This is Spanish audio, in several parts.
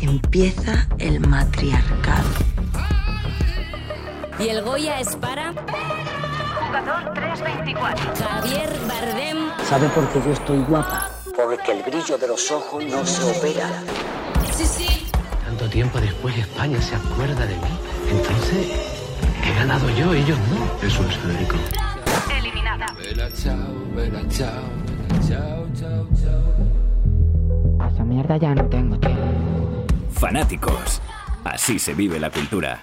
Empieza el matriarcado. Y el Goya es para Jugador 324. Javier Bardem. ¿Sabe por qué yo estoy guapa? Porque el brillo de los ojos no se opera. Sí, sí. Tanto tiempo después España se acuerda de mí. Entonces, he ganado yo, ellos no. Eso es Federico. Eliminada. A esa mierda ya no tengo tiempo. Fanáticos. Así se vive la cultura.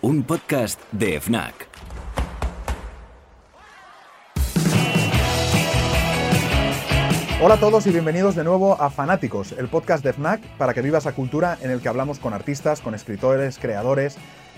Un podcast de FNAC. Hola a todos y bienvenidos de nuevo a Fanáticos, el podcast de FNAC para que vivas la cultura en el que hablamos con artistas, con escritores, creadores,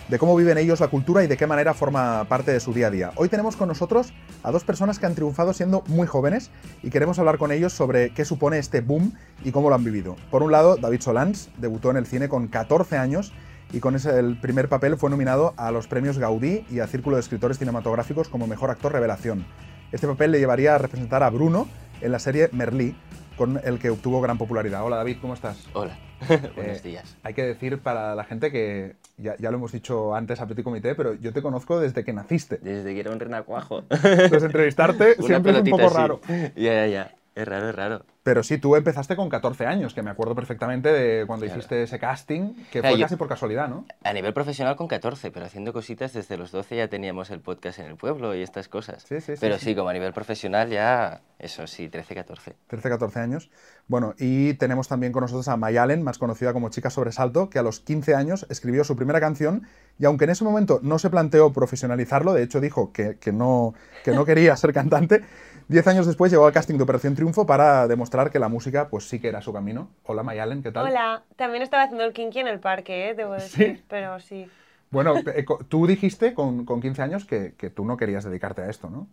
de cómo viven ellos la cultura y de qué manera forma parte de su día a día. Hoy tenemos con nosotros a dos personas que han triunfado siendo muy jóvenes y queremos hablar con ellos sobre qué supone este boom y cómo lo han vivido. Por un lado, David Solans debutó en el cine con 14 años y con ese el primer papel fue nominado a los premios Gaudí y a Círculo de Escritores Cinematográficos como Mejor Actor Revelación. Este papel le llevaría a representar a Bruno en la serie Merlí, con el que obtuvo gran popularidad. Hola David, ¿cómo estás? Hola, buenos días. Hay que decir para la gente que ya, ya lo hemos dicho antes a Petit Comité, pero yo te conozco desde que naciste. Desde que era un renacuajo. Entonces entrevistarte siempre es un poco así. raro. Ya, ya, ya. Es raro, es raro. Pero sí, tú empezaste con 14 años, que me acuerdo perfectamente de cuando Claro. hiciste ese casting, que fue yo- casi por casualidad, ¿no? A nivel profesional con 14, pero haciendo cositas desde los 12 ya teníamos el podcast en el pueblo y estas cosas. Sí, sí, sí, Pero sí. sí, como a nivel profesional ya, eso sí, 13, 14. 13, 14 años. Bueno, y tenemos también con nosotros a Mayalen, más conocida como Chica Sobresalto, que a los 15 años escribió su primera canción y aunque en ese momento no se planteó profesionalizarlo, de hecho dijo que, que no, que no quería ser cantante, 10 años después llegó al casting de Operación Triunfo para demostrar que la música pues sí que era su camino. Hola Mayalen, ¿qué tal? Hola, también estaba haciendo el kinky en el parque, ¿eh? debo decir, pero sí. Bueno, eh, tú dijiste con, con 15 años que, que tú no querías dedicarte a esto, ¿no?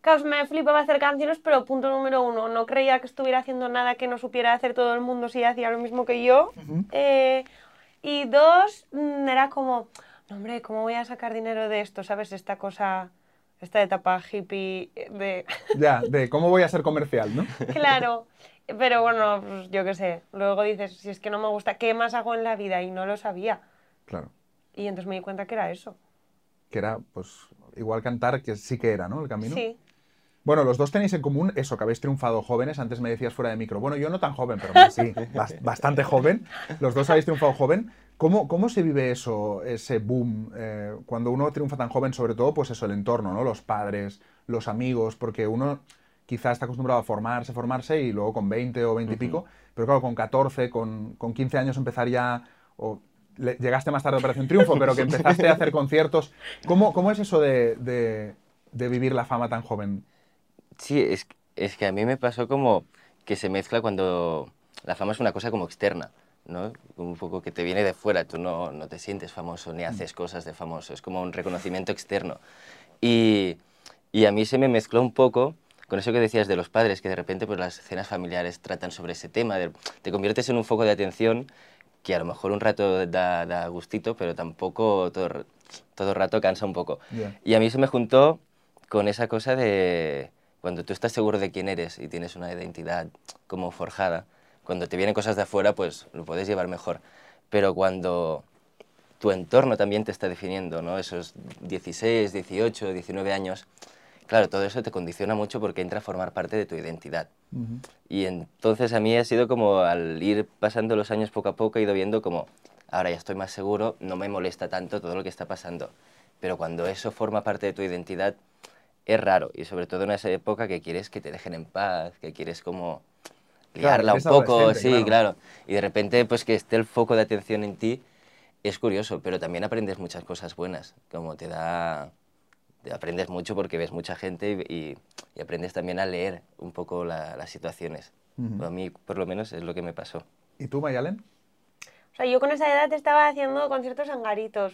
Caos, me flipaba hacer canciones, pero punto número uno, no creía que estuviera haciendo nada que no supiera hacer todo el mundo si hacía lo mismo que yo. Eh, y dos, mm, era como, no hombre, ¿cómo voy a sacar dinero de esto? ¿Sabes? Esta cosa, esta etapa hippie de... Ya, de cómo voy a ser comercial, ¿no? claro. Pero bueno, pues yo qué sé. Luego dices, si es que no me gusta, ¿qué más hago en la vida? Y no lo sabía. Claro. Y entonces me di cuenta que era eso. Que era, pues, igual cantar, que sí que era, ¿no? El camino. Sí. Bueno, los dos tenéis en común eso, que habéis triunfado jóvenes. Antes me decías fuera de micro. Bueno, yo no tan joven, pero sí, bas- bastante joven. Los dos habéis triunfado joven. ¿Cómo, cómo se vive eso, ese boom? eh, cuando uno triunfa tan joven, sobre todo, pues eso, el entorno, ¿no? Los padres, los amigos, porque uno quizá está acostumbrado a formarse, formarse y luego con 20 o 20 y pico, pero claro, con 14, con, con 15 años empezar ya, o le- llegaste más tarde a Operación Triunfo, pero que empezaste a hacer conciertos. ¿Cómo, cómo es eso de, de- de vivir la fama tan joven? Sí, es, es que a mí me pasó como que se mezcla cuando la fama es una cosa como externa, ¿no? Un poco que te viene de fuera, tú no, no te sientes famoso ni haces cosas de famoso, es como un reconocimiento externo. Y, y a mí se me mezcló un poco con eso que decías de los padres, que de repente pues, las escenas familiares tratan sobre ese tema, de- te conviertes en un foco de atención que a lo mejor un rato da, da gustito, pero tampoco todo, todo rato cansa un poco. Y a mí se me juntó con esa cosa de cuando tú estás seguro de quién eres y tienes una identidad como forjada, cuando te vienen cosas de afuera, pues lo puedes llevar mejor. Pero cuando tu entorno también te está definiendo, ¿no? Esos 16, 18, 19 años, claro, todo eso te condiciona mucho porque entra a formar parte de tu identidad. Y entonces a mí ha sido como al ir pasando los años poco a poco, he ido viendo como, ahora ya estoy más seguro, no me molesta tanto todo lo que está pasando. Pero cuando eso forma parte de tu identidad, es raro. Y sobre todo en esa época que quieres que te dejen en paz, que quieres como liarla un poco, sí, claro. claro. Y de repente, pues que esté el foco de atención en ti, es curioso, pero también aprendes muchas cosas buenas, como te da... te aprendes mucho porque ves mucha gente y, y- y aprendes también a leer un poco la- las situaciones. Ujú. A mí, por lo menos, es lo que me pasó. ¿Y tú, Mayalen? O sea, yo con esa edad estaba haciendo conciertos en garitos.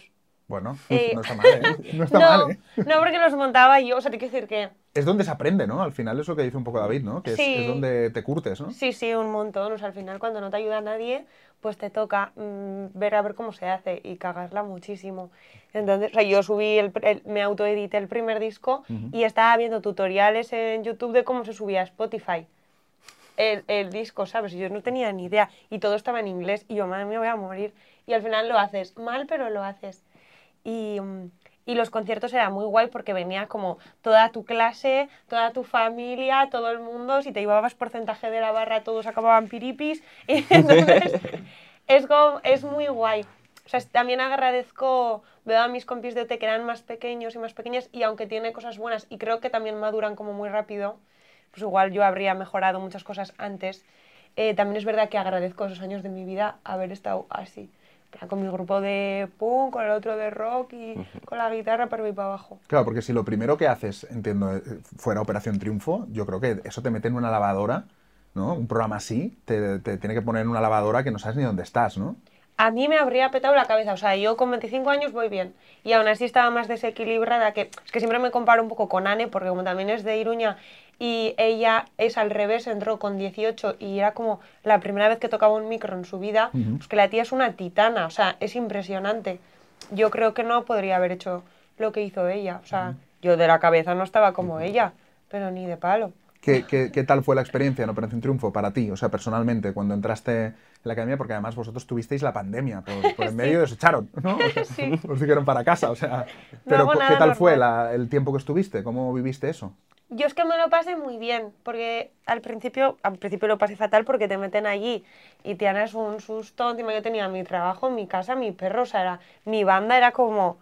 Bueno, Eh, no está mal, ¿eh? No está no, mal, ¿eh? no, porque los montaba yo. O sea, te quiero decir que Es donde se aprende, ¿no? Al final es lo que dice un poco David, ¿no? Que es, Sí. es donde te curtes, ¿no? sí, sí, un montón. O sea, al final cuando no te ayuda nadie, pues te toca mm, ver a ver cómo se hace y cagarla muchísimo. Entonces, o sea, yo subí, el, el- me autoedité el primer disco y estaba viendo tutoriales en YouTube de cómo se subía a Spotify. el, el disco, ¿sabes? Y yo no tenía ni idea. Y todo estaba en inglés. Y yo, madre mía, voy a morir. Y al final lo haces mal, pero lo haces. Y, mm, y los conciertos era muy guay porque venía como toda tu clase, toda tu familia, todo el mundo. Si te llevabas porcentaje de la barra, todos acababan piripis. Y es, es muy guay. O sea, también agradezco, veo a mis compis de OT que eran más pequeños y más pequeñas y aunque tiene cosas buenas y creo que también maduran como muy rápido, pues igual yo habría mejorado muchas cosas antes. Eh, también es verdad que agradezco esos años de mi vida haber estado así, con mi grupo de punk, con el otro de rock y con la guitarra para arriba y para abajo. Claro, porque si lo primero que haces, entiendo, eh, fuera Operación Triunfo, yo creo que eso te mete en una lavadora, ¿no? Un programa así, te, te tiene que poner en una lavadora que no sabes ni dónde estás, ¿no? A mí me habría petado la cabeza. O sea, yo con 25 años voy bien. Y aún así estaba más desequilibrada. Que, es que siempre me comparo un poco con Anne, porque como también es de Iruña y ella es al revés, entró con 18 y era como la primera vez que tocaba un micro en su vida, pues que la tía es una titana. O sea, es impresionante. Yo creo que no podría haber hecho lo que hizo ella. O sea, yo de la cabeza no estaba como ella, pero ni de palo. ¿Qué, qué, qué tal fue la experiencia en Operación Triunfo para ti? O sea, personalmente, cuando entraste en la academia, porque además vosotros tuvisteis la pandemia por, por en medio y os echaron, ¿no? O sea, Sí. Os dijeron para casa, o sea... Pero ¿qué tal fue la- el tiempo que estuviste? ¿Cómo viviste eso? Yo es que me lo pasé muy bien, porque al principio, al principio lo pasé fatal porque te meten allí y tienes un susto. Encima yo tenía mi trabajo, mi casa, mi perro, o sea, era, mi banda era como,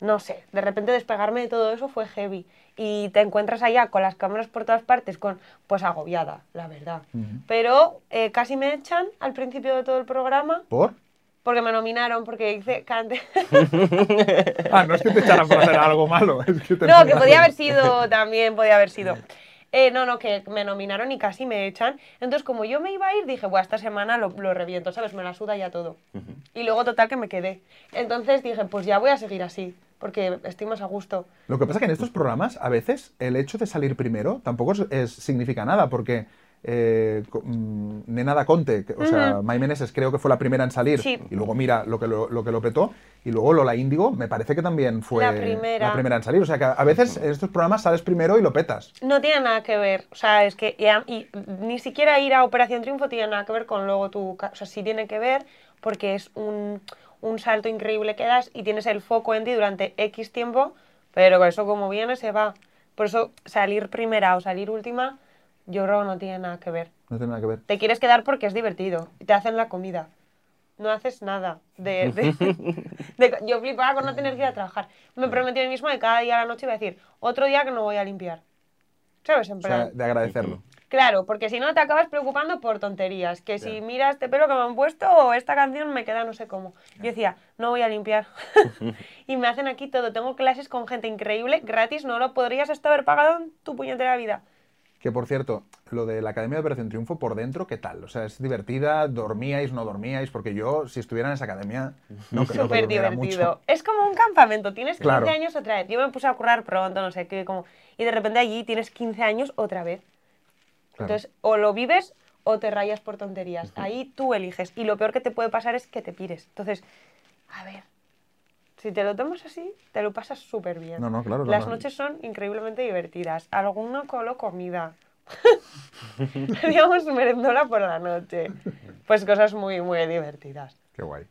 no sé, de repente despegarme de todo eso fue heavy. Y te encuentras allá con las cámaras por todas partes, con, pues agobiada, la verdad. Pero eh, casi me echan al principio de todo el programa ¿Por? porque me nominaron, porque hice cante. Ah, no es que te echaran por hacer algo malo, es que te No, que podía haber sido, también podía haber sido. Eh, no, no, que me nominaron y casi me echan. Entonces, como yo me iba a ir, dije, bueno, esta semana lo, lo reviento, ¿sabes? Me la suda ya todo. Y luego, total, que me quedé. Entonces dije, pues ya voy a seguir así, porque estoy más a gusto. Lo que pasa es que en estos programas, a veces, el hecho de salir primero tampoco es, es- significa nada, porque eh, mm, Nena da Conte, o sea, Ujú. Mai Meneses creo que fue la primera en salir, Sí. y luego mira lo que lo, lo que lo petó, y luego Lola Índigo me parece que también fue La primera. la primera en salir. O sea, que a veces en estos programas sales primero y lo petas. No tiene nada que ver, o sea, es que ya- y ni siquiera ir a Operación Triunfo tiene nada que ver con luego tu... O sea, sí tiene que ver porque es un, un salto increíble que das y tienes el foco en ti durante X tiempo, pero eso como viene se va. Por eso salir primera o salir última, yo creo que no tiene nada que ver. No tiene nada que ver. Te quieres quedar porque es divertido y te hacen la comida. No haces nada. De, de- de- yo flipaba con no tener que ir a trabajar. Me prometí a mí mismo que cada día a la noche iba a decir, otro día que no voy a limpiar. ¿Sabes? En O plan. sea, de agradecerlo. Claro, porque si no te acabas preocupando por tonterías. Que si mira este pelo que me han puesto o esta canción me queda no sé cómo. Yo decía, no voy a limpiar. y me hacen aquí todo. Tengo clases con gente increíble, gratis, no lo podrías hasta haber pagado en tu puñetera vida. Que por cierto, lo de la Academia de Operación Triunfo por dentro, ¿qué tal? O sea, ¿es divertida? ¿Dormíais? ¿No dormíais? Porque yo, si estuviera en esa academia, no creo que Súper durmiera divertido. mucho. Es como un campamento. Tienes 15 Claro. años otra vez. Yo me puse a currar pronto, no sé qué, como... Y de repente allí tienes 15 años otra vez. Claro. Entonces, o lo vives o te rayas por tonterías. Ahí tú eliges. Y lo peor que te puede pasar es que te pires. Entonces, a ver, si te lo tomas así, te lo pasas súper bien. No, no, claro, no, Las no. noches son increíblemente divertidas. Alguno colo comida. Teníamos merendola por la noche. Pues cosas muy, muy divertidas. Qué guay.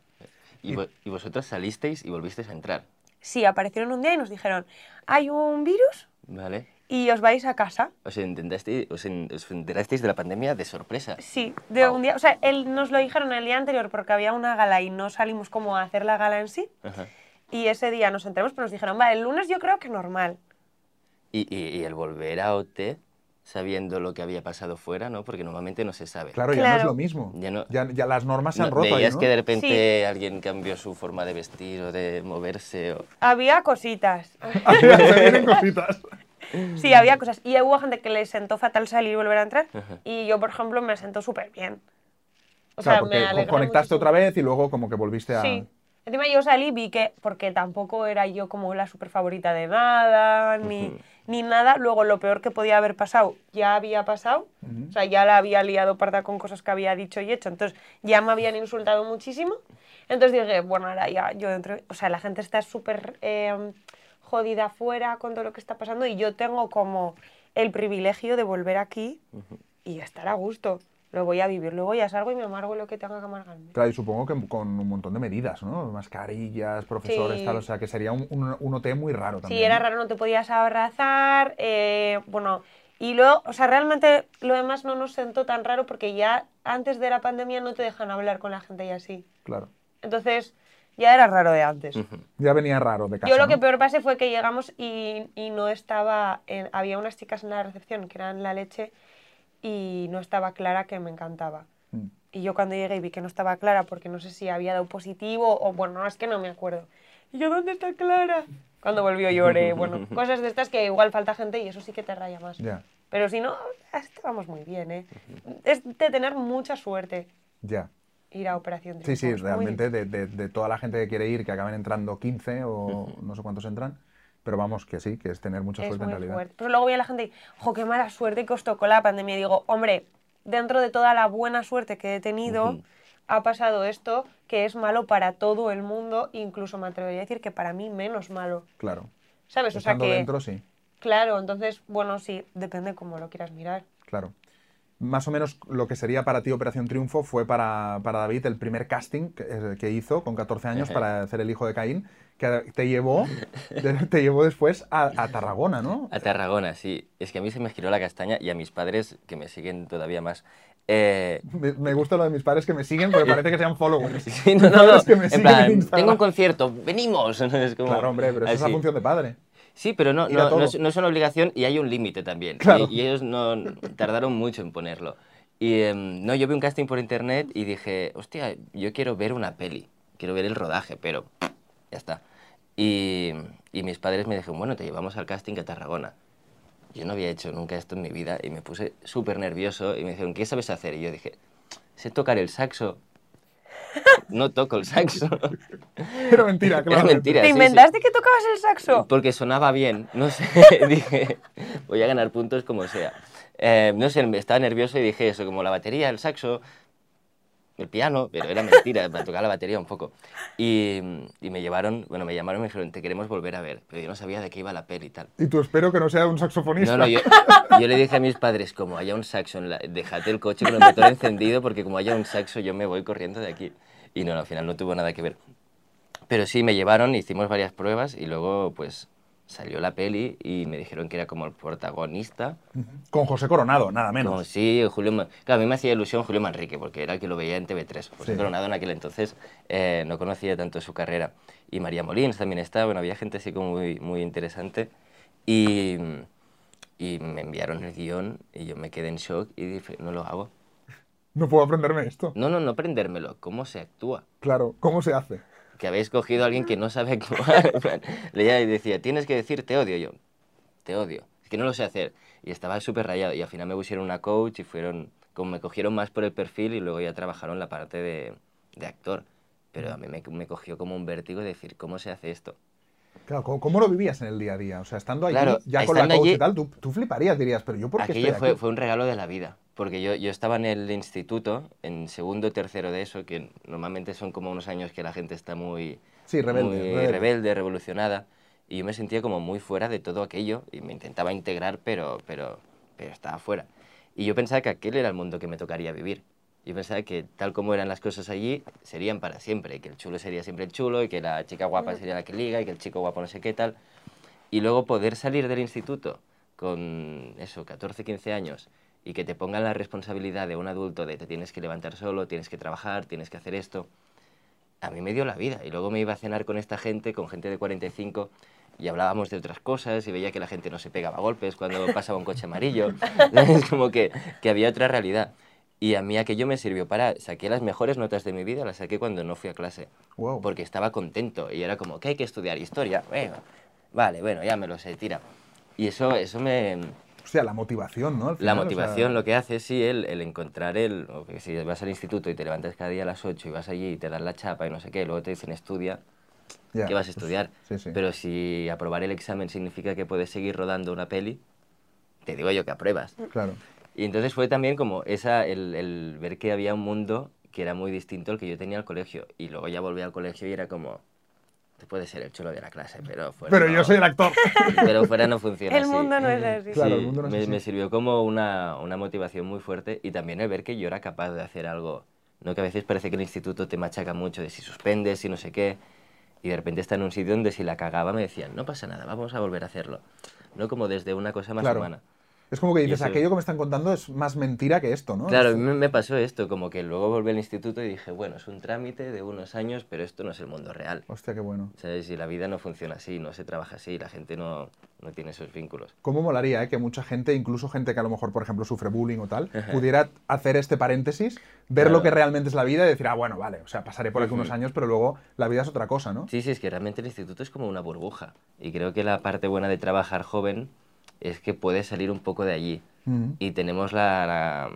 Y, vo- y vosotros salisteis y volvisteis a entrar, Sí, aparecieron un día y nos dijeron, hay un virus ¿vale? Y os vais a casa. Os, os, en- os enterasteis de la pandemia de sorpresa. Sí, de Wow. un día, o sea, él nos lo dijeron el día anterior porque había una gala y no salimos como a hacer la gala en sí. Ajá. Y ese día nos enteramos, pero nos dijeron, vale, el lunes yo creo que normal. Y, y- y el volver a OT sabiendo lo que había pasado fuera, ¿no? Porque normalmente no se sabe. Claro, ya no es Claro. lo mismo. Ya no- Ya, ya las normas se No, han roto ahí, veías ¿no? que de repente Sí. alguien cambió su forma de vestir o de moverse. O... Había cositas. vienen cositas. Sí, había cosas. Y hubo gente que le sentó fatal salir y volver a entrar. Ajá. Y yo, por ejemplo, me sentó súper bien. O Claro, sea, porque me conectaste muchísimo. otra vez y luego como que volviste a... Sí. Encima yo salí, vi que, porque tampoco era yo como la super favorita de nada, ni, ni nada. Luego lo peor que podía haber pasado, ya había pasado. O sea, ya la había liado parda con cosas que había dicho y hecho. Entonces ya me habían insultado muchísimo. Entonces dije, bueno, ahora ya yo dentro... O sea, la gente está súper eh, jodida afuera con todo lo que está pasando y yo tengo como el privilegio de volver aquí y estar a gusto. Lo voy a vivir, luego ya salgo y me amargo lo que tenga que amargarme. Claro, y supongo que con un montón de medidas, ¿no? Mascarillas, profesores, Sí. tal, o sea que sería un, un, un OT muy raro también. Sí, era raro, no te podías abrazar, eh, bueno, y luego, o sea, realmente lo demás no nos sentó tan raro porque ya antes de la pandemia no te dejan hablar con la gente y así. Claro. Entonces, ya era raro de antes. Ya venía raro de casa. Yo lo que ¿no? peor pasé fue que llegamos y, y no estaba, en- había unas chicas en la recepción que eran la leche y no estaba clara que me encantaba. Mm. Y yo cuando llegué y vi que no estaba Clara, porque no sé si había dado positivo o bueno, no, es que no me acuerdo. Y yo, ¿dónde está Clara? Cuando volvió lloré, bueno, cosas de estas que igual falta gente y eso sí que te raya más. Ya, Pero si no, estábamos muy bien, ¿eh? Es de tener mucha suerte ya. Ir a Operación Sí, Triunfo, sí, muy realmente de, de- de toda la gente que quiere ir, que acaben entrando 15 o no sé cuántos entran, pero vamos, que sí, que es tener mucha es suerte en realidad. fuerte. Pero luego a la gente y, jo, qué mala suerte que os tocó la pandemia. Y digo, hombre, dentro de toda la buena suerte que he tenido, ha pasado esto que es malo para todo el mundo, incluso me atrevería a decir que para mí menos malo. Claro. ¿Sabes? O sea que, dentro, sí, claro, entonces, bueno, sí, depende cómo lo quieras mirar. claro. Más o menos lo que sería para ti Operación Triunfo fue para, para David el primer casting que, eh, que hizo con 14 años para hacer el hijo de Caín, que te llevó, te llevó después a, a Tarragona, ¿no? A Tarragona, sí. Es que a mí se me giró la castaña y a mis padres, que me siguen todavía más. Eh, Me, me gusta lo de mis padres que me siguen porque parece que sean followers. sí, no, no, no. que me En plan, en tengo un concierto, venimos. ¿no? Es como Claro, hombre, pero es la función de padre. Sí, pero no, no, no, es, no es una obligación y hay un límite también. Claro. Y, y ellos no tardaron mucho en ponerlo. Y em, no, yo vi un casting por internet y dije, hostia, yo quiero ver una peli, quiero ver el rodaje, pero ya está. Y, y mis padres me dijeron, bueno, te llevamos al casting a Tarragona. Yo no había hecho nunca esto en mi vida y me puse súper nervioso y me dijeron, ¿qué sabes hacer? Y yo dije, sé tocar el saxo. No toco el saxo. Pero mentira, claro. Era mentira. ¿Te sí, sí. inventaste que tocabas el saxo? Porque sonaba bien, no sé, dije, voy a ganar puntos como sea. Eh, no sé, estaba nervioso y dije eso, como la batería, el saxo, el piano, pero era mentira, para tocar la batería un poco. Y, y me llevaron, bueno, me llamaron y me dijeron, te queremos volver a ver, pero yo no sabía de qué iba la peli y tal. Y tú espero que no sea un saxofonista. No, no, yo, yo le dije a mis padres, como haya un saxo, en la, déjate el coche con el motor encendido, porque como haya un saxo yo me voy corriendo de aquí. Y no, no, al final no tuvo nada que ver. Pero sí, me llevaron, hicimos varias pruebas y luego pues salió la peli y me dijeron que era como el protagonista. Con José Coronado, nada menos. Como, sí, Julio Man- Claro, a mí me hacía ilusión Julio Manrique, porque era el que lo veía en TV3. José Sí. Coronado en aquel entonces eh, no conocía tanto su carrera. Y María Molins también estaba, bueno, había gente así como muy, muy interesante. Y, y me enviaron el guion y yo me quedé en shock y dije, no lo hago. No puedo aprenderme esto. No, no, no aprendérmelo, ¿cómo se actúa? Claro, ¿cómo se hace? Que habéis cogido a alguien que no sabe actuar. Leía y decía, tienes que decir te odio yo. Te odio. Es que no lo sé hacer. Y estaba súper rayado. Y al final me pusieron una coach y fueron, como me cogieron más por el perfil y luego ya trabajaron la parte de, de actor. Pero a mí me, me cogió como un vértigo de decir, ¿cómo se hace esto? Claro, ¿cómo, cómo lo vivías en el día a día? O sea, estando allí, Claro, ya con la coach allí- y tal, tú, tú fliparías, dirías, pero yo por qué Aquello estoy fue, aquí? fue un regalo de la vida, porque yo, yo estaba en el instituto, en segundo tercero de eso, que normalmente son como unos años que la gente está muy, Sí, rebelde, muy rebelde. rebelde, revolucionada, y yo me sentía como muy fuera de todo aquello, y me intentaba integrar, pero, pero, pero estaba fuera. Y yo pensaba que aquel era el mundo que me tocaría vivir. Yo pensaba que tal como eran las cosas allí, serían para siempre, que el chulo sería siempre el chulo, y que la chica guapa sería la que liga, y que el chico guapo no sé qué tal. Y luego poder salir del instituto con eso, 14, 15 años, y que te pongan la responsabilidad de un adulto de te tienes que levantar solo, tienes que trabajar, tienes que hacer esto, a mí me dio la vida. Y luego me iba a cenar con esta gente, con gente de 45, y hablábamos de otras cosas, y veía que la gente no se pegaba a golpes cuando pasaba un coche amarillo. Es como que, que había otra realidad. Y a mí aquello me sirvió para... Saqué las mejores notas de mi vida, las saqué cuando no fui a clase. Wow. Porque estaba contento. Y era como, que hay que estudiar historia? Bueno, vale, bueno, ya me lo sé, tira. Y eso, eso me... O sea, la motivación, ¿no? Al La final, o sea, motivación lo que hace, sí, el, el encontrar el... que si vas al instituto y te levantas cada día a las 8 y vas allí y te dan la chapa y no sé qué, luego te dicen estudia, ya, ¿qué vas a pues, estudiar? sí, sí. Pero si aprobar el examen significa que puedes seguir rodando una peli, te digo yo que apruebas. Claro. Y entonces fue también como esa, el, el ver que había un mundo que era muy distinto al que yo tenía al colegio. Y luego ya volví al colegio y era como, Tú puedes ser el chulo de la clase, pero fuera Pero no- yo soy el actor. Pero fuera no funciona El así. mundo no es así. Claro, el mundo no es me, así. me sirvió como una, una motivación muy fuerte y también el ver que yo era capaz de hacer algo. No que a veces parece que el instituto te machaca mucho de si suspendes, si no sé qué. Y de repente está en un sitio donde si la cagaba me decían, no pasa nada, vamos a volver a hacerlo. No como desde una cosa más Claro. humana. Es como que dices, eso- aquello que me están contando es más mentira que esto, ¿no? Claro, a mí me pasó esto, como que luego volví al instituto y dije, bueno, es un trámite de unos años, pero esto no es el mundo real. Hostia, qué bueno. ¿Sabes? Y la vida no funciona así, no se trabaja así, la gente no, no tiene esos vínculos. ¿Cómo molaría eh, que mucha gente, incluso gente que a lo mejor, por ejemplo, sufre bullying o tal, pudiera hacer este paréntesis, ver lo que realmente es la vida y decir, ah, bueno, vale, o sea, pasaré por aquí unos años, pero luego la vida es otra cosa, ¿no? Sí, sí, es que realmente el instituto es como una burbuja. Y creo que la parte buena de trabajar joven es que puedes salir un poco de allí. Y tenemos la, la-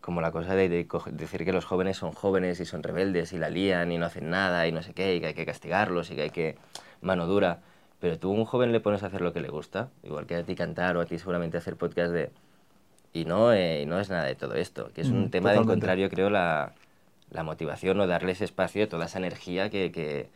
como la cosa de, decir que los jóvenes son jóvenes y son rebeldes y la lían y no hacen nada y no sé qué, y que hay que castigarlos y que hay que mano dura. Pero tú a un joven le pones a hacer lo que le gusta, igual que a ti cantar o a ti seguramente hacer podcast de... Y no, eh, y no es nada de todo esto, que es un Mm, tema de encontrar, yo creo, la, la motivación o darle ese espacio, toda esa energía que, que,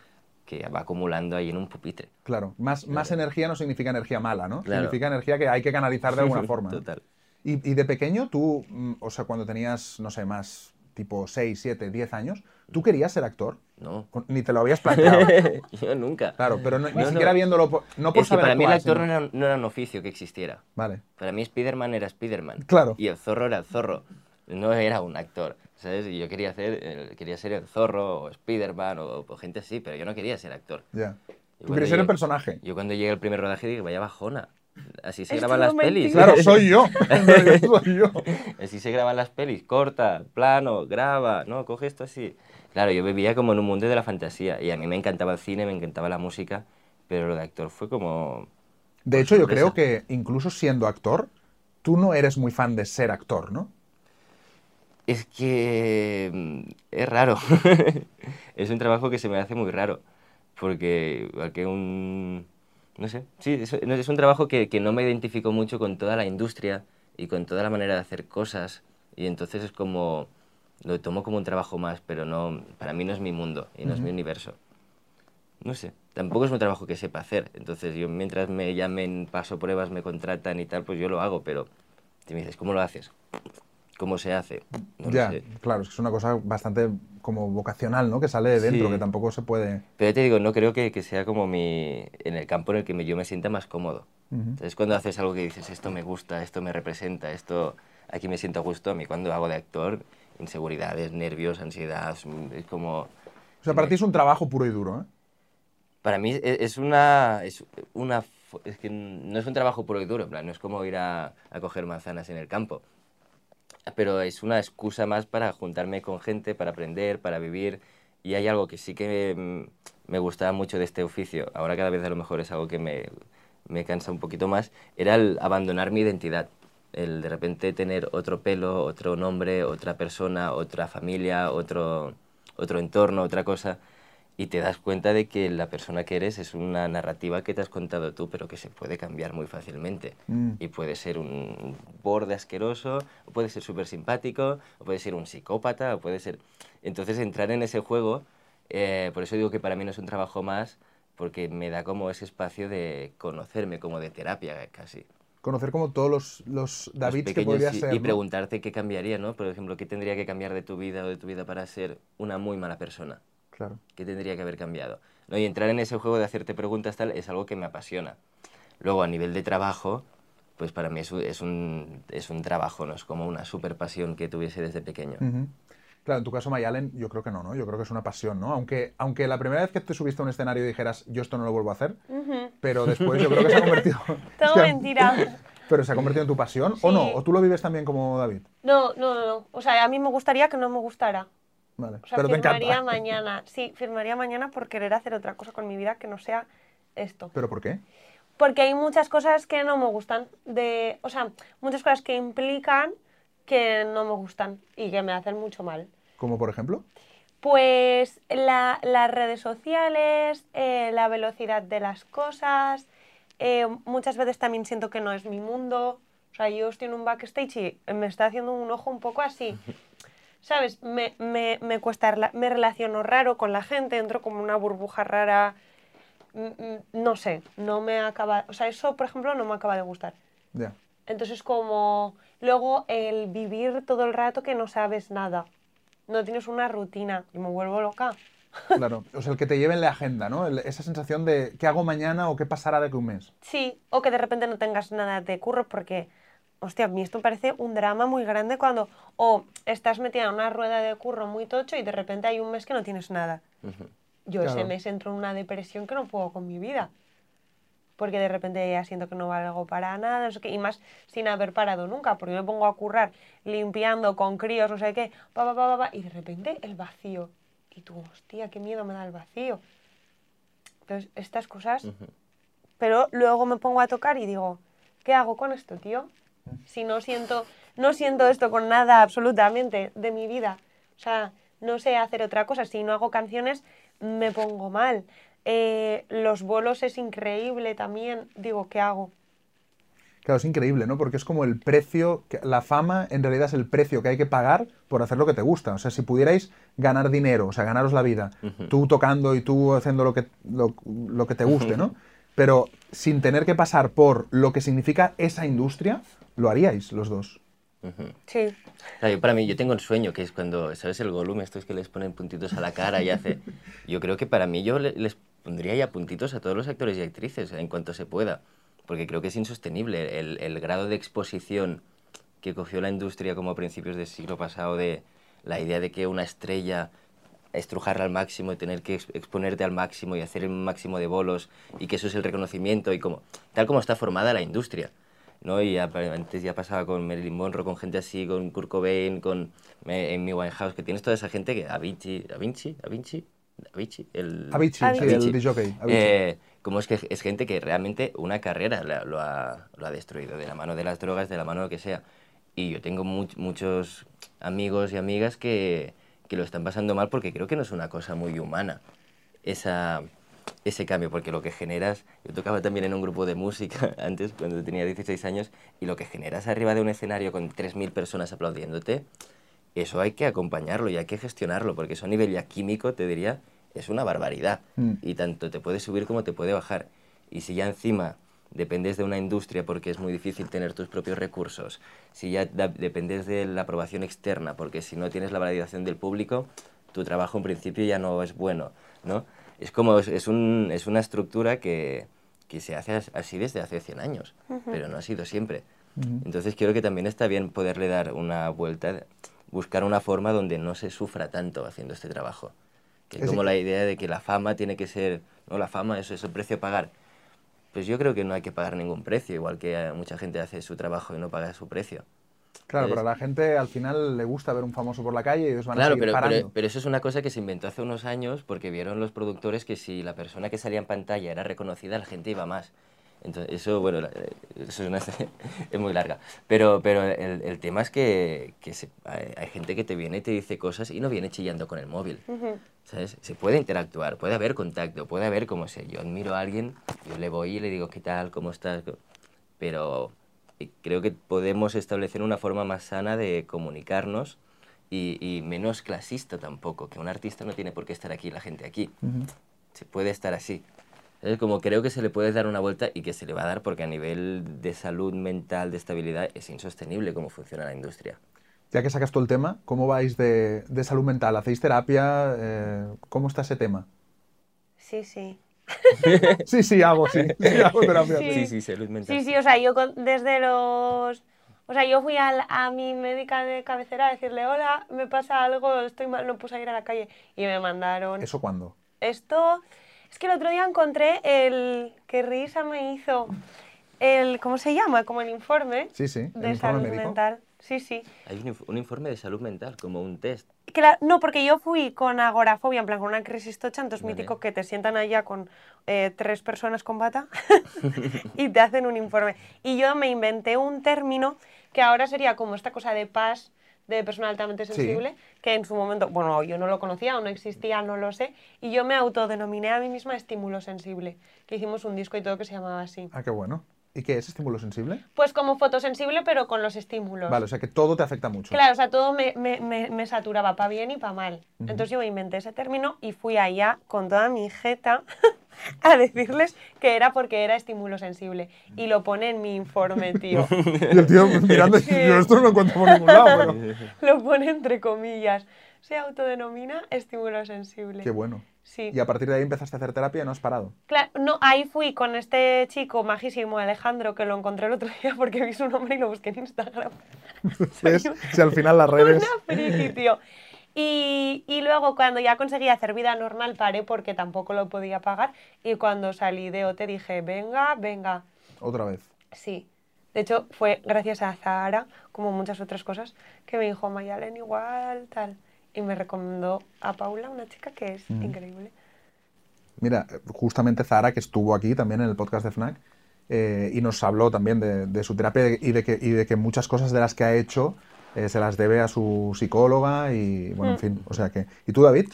que va acumulando ahí en un pupitre. Claro, más, más energía no significa energía mala, ¿no? Claro. Significa energía que hay que canalizar de alguna forma. Total. Y, y de pequeño, tú, mm, o sea, cuando tenías, no sé, más tipo 6, 7, 10 años, ¿tú querías ser actor? No. Ni te lo habías planteado. yo nunca. Claro, pero no- ni No, no. siquiera viéndolo, por- no por es que saber para mí el actor no sino- era, no era un oficio que existiera. Vale. Para mí Spiderman era Spiderman. Claro. Y el zorro era el zorro. No era un actor. ¿Sabes? Y yo quería, hacer, quería ser el zorro o Spiderman o, o gente así, pero yo no quería ser actor. Ya. Y Tú querías ser el personaje. Yo cuando llegué al primer rodaje dije, vaya bajona. Así se graban las pelis. Claro, soy yo. Soy yo. Así se graban las pelis, corta, plano, graba, no, coge esto así. Claro, yo vivía como en un mundo de la fantasía y a mí me encantaba el cine, me encantaba la música, pero lo de actor fue como... De hecho, yo creo que incluso siendo actor, tú no eres muy fan de ser actor, ¿no? Es que mm, es raro. es un trabajo que se me hace muy raro, porque igual que un... No sé, sí, es, un trabajo que, que no me identifico mucho con toda la industria y con toda la manera de hacer cosas, y entonces es como... Lo tomo como un trabajo más, pero no, para mí no es mi mundo y no es mi universo. No sé, tampoco es un trabajo que sepa hacer, entonces yo mientras me llamen, paso pruebas, me contratan y tal, pues yo lo hago, pero si me dices, ¿cómo lo haces? ¿Cómo se hace? No ya, sé. claro, es que es una cosa bastante como vocacional, ¿no? Que sale de dentro, Sí. que tampoco se puede... Pero ya te digo, no creo que, que sea como mi, en el campo en el que me- yo me sienta más cómodo. Ujú. Es cuando haces algo que dices, esto me gusta, esto me representa, esto aquí me siento a gusto. A mí cuando hago de actor, inseguridades, nervios, ansiedad, es como... O sea, para ti es un trabajo puro y duro, ¿eh? Para mí es, una... Es, una es que no es un trabajo puro y duro, en plan, no es como ir a, a coger manzanas en el campo. Pero es una excusa más para juntarme con gente, para aprender, para vivir. Y hay algo que sí que mm, me gustaba mucho de este oficio, ahora cada vez a lo mejor es algo que me, me cansa un poquito más, era el abandonar mi identidad. El de repente tener otro pelo, otro nombre, otra persona, otra familia, otro, otro entorno, otra cosa. Y te das cuenta de que la persona que eres es una narrativa que te has contado tú, pero que se puede cambiar muy fácilmente. Mm. Y puede ser un borde asqueroso, o puede ser súper simpático, o puede ser un psicópata, o puede ser... Entonces entrar en ese juego, eh, por eso digo que para mí no es un trabajo más, porque me da como ese espacio de conocerme, como de terapia casi. Conocer como todos los, los Davids que y, ser, y ¿no? preguntarte qué cambiaría, ¿no? Por ejemplo, ¿qué tendría que cambiar de tu vida o de tu vida para ser una muy mala persona? Claro. ¿Qué tendría que haber cambiado? ¿No? Y entrar en ese juego de hacerte preguntas tal es algo que me apasiona. Luego, a nivel de trabajo, pues para mí es, un- es un, es un trabajo, no es como una super pasión que tuviese desde pequeño. Ujú. Claro, en tu caso, Mayalen, yo creo que no, ¿no? Yo creo que es una pasión, ¿no? Aunque, aunque la primera vez que te subiste a un escenario dijeras, yo esto no lo vuelvo a hacer, Ujú. pero después yo creo que se ha convertido... Todo Es que- mentira. Pero se ha convertido en tu pasión, ¿o Sí. no? ¿O tú lo vives también como David? No, no, no, no. O sea, a mí me gustaría que no me gustara. Vale. O sea, pero te firmaría encanta. mañana. Sí, firmaría mañana por querer hacer otra cosa con mi vida que no sea esto. ¿Pero por qué? Porque hay muchas cosas que no me gustan. De, o sea, muchas cosas que implican que no me gustan y que me hacen mucho mal. Como por ejemplo. Pues la- las redes sociales, eh, la velocidad de las cosas, eh, muchas veces también siento que no es mi mundo. O sea, yo estoy en un backstage y me está haciendo un ojo un poco así. ¿Sabes? Me, me, me cuesta, me relaciono raro con la gente, entro como una burbuja rara mm, mm, no sé, no me acaba, o sea, eso, por ejemplo, no me acaba de gustar. Ya. Entonces, como luego el vivir todo el rato que no sabes nada, no tienes una rutina y me vuelvo loca. Claro, o sea, el que te lleve en la agenda, ¿no? El- esa sensación de qué hago mañana o qué pasará de a un mes. Sí, o que de repente no tengas nada de curro porque, hostia, a mí esto me parece un drama muy grande cuando o estás metida en una rueda de curro muy tocho y de repente hay un mes que no tienes nada. Yo ese mes entro en una depresión que no puedo con mi vida. Porque de repente ya siento que no valgo para nada, no sé qué, y más sin haber parado nunca, porque me pongo a currar limpiando con críos, no sé qué, pa, pa, pa, pa, pa, y de repente el vacío. Y tú, hostia, qué miedo me da el vacío. Entonces, estas cosas pero luego me pongo a tocar y digo, ¿qué hago con esto, tío? Si no siento, no siento esto con nada absolutamente de mi vida. O sea, no sé hacer otra cosa. Si no hago canciones, me pongo mal. Eh, los bolos es increíble también. Digo, ¿qué hago? Claro, es increíble, ¿no? Porque es como el precio, que- la fama en realidad es el precio que hay que pagar por hacer lo que te gusta. O sea, si pudierais ganar dinero, o sea, ganaros la vida, tú tocando y tú haciendo lo que, lo, lo que te guste, ¿no? Pero sin tener que pasar por lo que significa esa industria, lo haríais los dos. Sí. O sea, yo para mí, yo tengo un sueño, que es cuando, ¿sabes el Gollum? Estos que les ponen puntitos a la cara y hace... Yo creo que para mí yo le- les pondría ya puntitos a todos los actores y actrices en cuanto se pueda, porque creo que es insostenible el, el grado de exposición que cogió la industria como a principios del siglo pasado de la idea de que una estrella estrujarla al máximo y tener que ex- exponerte al máximo y hacer el máximo de bolos y que eso es el reconocimiento y como tal como está formada la industria. ¿no? Y ya antes ya pasaba con Marilyn Monroe, con gente así, con Kurt Cobain, con eh, Amy Winehouse, que tienes toda esa gente que Avicii, Avicii, Avicii, Avicii, el Avicii, sí, Avicii. el disc jockey. Avicii. eh, como es que es gente que realmente una carrera la- lo, ha, lo ha destruido, de la mano de las drogas, de la mano de lo que sea. Y yo tengo much- muchos amigos y amigas que, que lo están pasando mal porque creo que no es una cosa muy humana esa, ese cambio, porque lo que generas, yo tocaba también en un grupo de música antes, cuando tenía 16 años, y lo que generas arriba de un escenario con 3.000 personas aplaudiéndote, eso hay que acompañarlo y hay que gestionarlo, porque eso a nivel ya químico, te diría, es una barbaridad. Mm. Y tanto te puede subir como te puede bajar. Y si ya encima dependes de una industria porque es muy difícil tener tus propios recursos, si ya dependes de la aprobación externa porque si no tienes la validación del público, tu trabajo en principio ya no es bueno, ¿no? Es como, es, es un- es una estructura que, que se hace as- así desde hace 100 años, pero no ha sido siempre. Entonces creo que también está bien poderle dar una vuelta, buscar una forma donde no se sufra tanto haciendo este trabajo. Que es Es- como la idea de que la fama tiene que ser, no, la fama eso es el precio a pagar. Pues yo creo que no hay que pagar ningún precio, igual que mucha gente hace su trabajo y no paga su precio. Claro, pero a la gente al final le gusta ver un famoso por la calle y ellos van a Claro, seguir pero, parando. pero, pero eso es una cosa que se inventó hace unos años porque vieron los productores que si la persona que salía en pantalla era reconocida, la gente iba más. Entonces, eso, bueno, eh, eso es, una, es muy larga. Pero, pero el, el tema es que, que se- hay, hay gente que te viene y te dice cosas y no viene chillando con el móvil. ¿Sabes? Se puede interactuar, puede haber contacto, puede haber, como sé, yo admiro a alguien, yo le voy y le digo, ¿qué tal? ¿Cómo estás? Pero eh, creo que podemos establecer una forma más sana de comunicarnos y, y menos clasista tampoco, que un artista no tiene por qué estar aquí y la gente aquí. Ujú. Se puede estar así. Es como creo que se le puede dar una vuelta y que se le va a dar porque a nivel de salud mental, de estabilidad, es insostenible cómo funciona la industria. Ya que sacas todo el tema, ¿cómo vais de, de salud mental? ¿Hacéis terapia? Eh, ¿Cómo está ese tema? Sí, sí. Sí, sí, hago, sí. sí hago terapia. Sí. Sí, sí, salud mental. Sí, sí, o sea, yo con- desde los... O sea, yo fui al- a mi médica de cabecera a decirle, hola, me pasa algo, estoy mal, no puedo ir a la calle. Y me mandaron... ¿Eso cuándo? Esto... Es que el otro día encontré el... Qué risa me hizo. El... ¿Cómo se llama? Como el informe Sí, sí. el de informe salud médico. mental. Sí, sí. Hay un informe de salud mental, como un test. Claro, no, porque yo fui con agorafobia, en plan con una crisis tocha, entonces Vale. mítico que te sientan allá con eh, tres personas con bata y te hacen un informe. Y yo me inventé un término que ahora sería como esta cosa de paz de persona altamente sensible, que en su momento, bueno, yo no lo conocía o no existía, no lo sé, y yo me autodenominé a mí misma estímulo sensible, que hicimos un disco y todo que se llamaba así. Ah, qué bueno. ¿Y qué es estímulo sensible? Pues como fotosensible, pero con los estímulos. Vale, o sea que todo te afecta mucho. Claro, o sea, todo me, me, me, me saturaba, para bien y para mal. Entonces yo me inventé ese término y fui allá con toda mi jeta a decirles que era porque era estímulo sensible. Y lo pone en mi informe, tío. Y el tío mirando y Sí. yo esto no lo encuentro por ningún lado, pero Lo pone entre comillas. Se autodenomina estímulo sensible. qué bueno. Sí. Y a partir de ahí empezaste a hacer terapia y no has parado. Claro, no, ahí fui con este chico majísimo, Alejandro, que lo encontré el otro día porque vi su nombre y lo busqué en Instagram. ¿Ves? Si al final las redes... Una friki, tío. Y, y luego cuando ya conseguí hacer vida normal paré porque tampoco lo podía pagar y cuando salí de OT dije, venga, venga, Otra vez. sí. De hecho fue gracias a Zahara, como muchas otras cosas, que me dijo, Mayalen igual, tal. Y me recomendó a Paula, una chica que es Mm. increíble. Mira, justamente Zara, que estuvo aquí también en el podcast de FNAC, eh, y nos habló también de, de su terapia y de, que, y de que muchas cosas de las que ha hecho eh, se las debe a su psicóloga y, bueno, en Mm. fin, o sea que... ¿Y tú, David?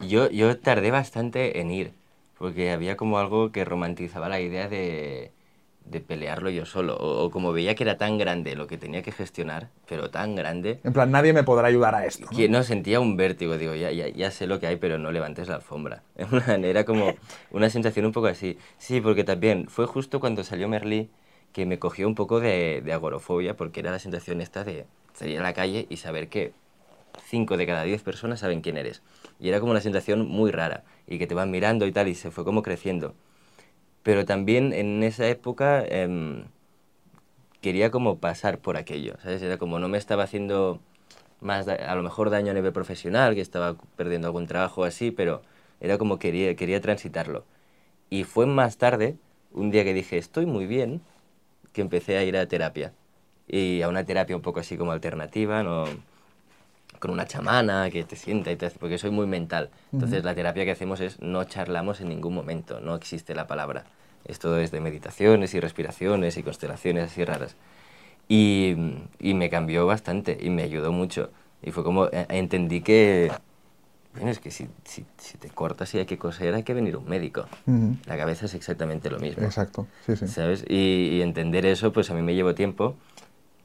Yo, yo tardé bastante en ir, porque había como algo que romantizaba la idea de, de pelearlo yo solo, o, o como veía que era tan grande lo que tenía que gestionar, pero tan grande, En plan, nadie me podrá ayudar a esto. ¿no? que no sentía un vértigo, digo, ya, ya, ya sé lo que hay, pero no levantes la alfombra. En Era como una sensación un poco así. Sí, porque también fue justo cuando salió Merlí que me cogió un poco de, de agorofobia, porque era la sensación esta de salir a la calle y saber que 5 de cada 10 personas saben quién eres. Y era como una sensación muy rara, y que te van mirando y tal, y se fue como creciendo. Pero también en esa época em, quería como pasar por aquello, ¿sabes? Era como no me estaba haciendo más, a lo mejor daño a nivel profesional, que estaba perdiendo algún trabajo así, pero era como quería, quería transitarlo. Y fue más tarde, un día que dije, estoy muy bien, que empecé a ir a terapia. Y a una terapia un poco así como alternativa, ¿no? con una chamana que te sienta y te hace, porque soy muy mental. Entonces Ujú. la terapia que hacemos es no charlamos en ningún momento, no existe la palabra. Es todo desde meditaciones y respiraciones y constelaciones así raras. Y, y me cambió bastante y me ayudó mucho. Y fue como, eh, entendí que, bueno, es que si, si, si te cortas y hay que coser, hay que venir un médico. Ujú. La cabeza es exactamente lo mismo. Exacto, sí, sí. ¿Sabes? Y, y entender eso, pues a mí me llevó tiempo,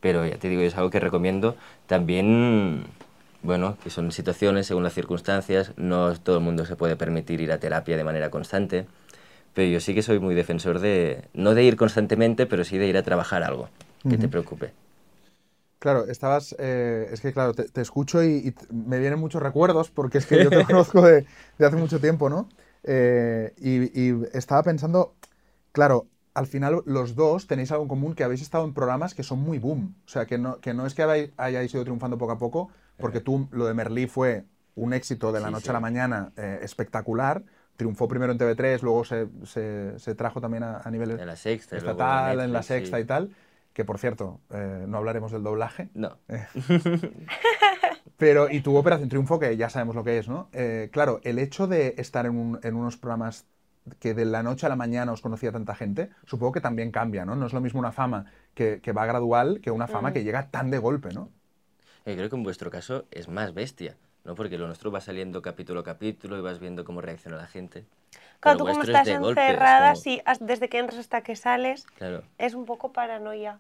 pero ya te digo, es algo que recomiendo. También, bueno, que son situaciones según las circunstancias, no todo el mundo se puede permitir ir a terapia de manera constante, pero yo sí que soy muy defensor de, no de ir constantemente, pero sí de ir a trabajar algo que te preocupe. Claro, estabas. eh, es que, claro, te, te escucho y, me vienen muchos recuerdos porque es que yo te conozco de, de hace mucho tiempo, ¿no? Eh, y, y estaba pensando, claro, al final los dos tenéis algo en común que habéis estado en programas que son muy boom. O sea, que no, que no es que habéis- hayáis ido triunfando poco a poco, porque tú, lo de Merlí fue un éxito de la Sí, noche sí. a la mañana eh, espectacular. Triunfó primero en TV3, luego se, se- se trajo también a, a nivel En la Sexta, en estatal, en la sexta sí. y tal. Que por cierto, eh, no hablaremos del doblaje. No. Eh, Pero, y tu Operación Triunfo, que ya sabemos lo que es, ¿no? Eh, claro, el hecho de estar en, un- en unos programas que de la noche a la mañana os conocía tanta gente, supongo que también cambia, ¿no? No es lo mismo una fama que, que va gradual que una fama Mm. que llega tan de golpe, ¿no? Eh, creo que en vuestro caso es más bestia, ¿no? Porque lo nuestro va saliendo capítulo a capítulo y vas viendo cómo reacciona la gente. Claro, Pero tú como es estás es encerrada, como- sí, desde que entras hasta que sales, Claro. es un poco paranoia.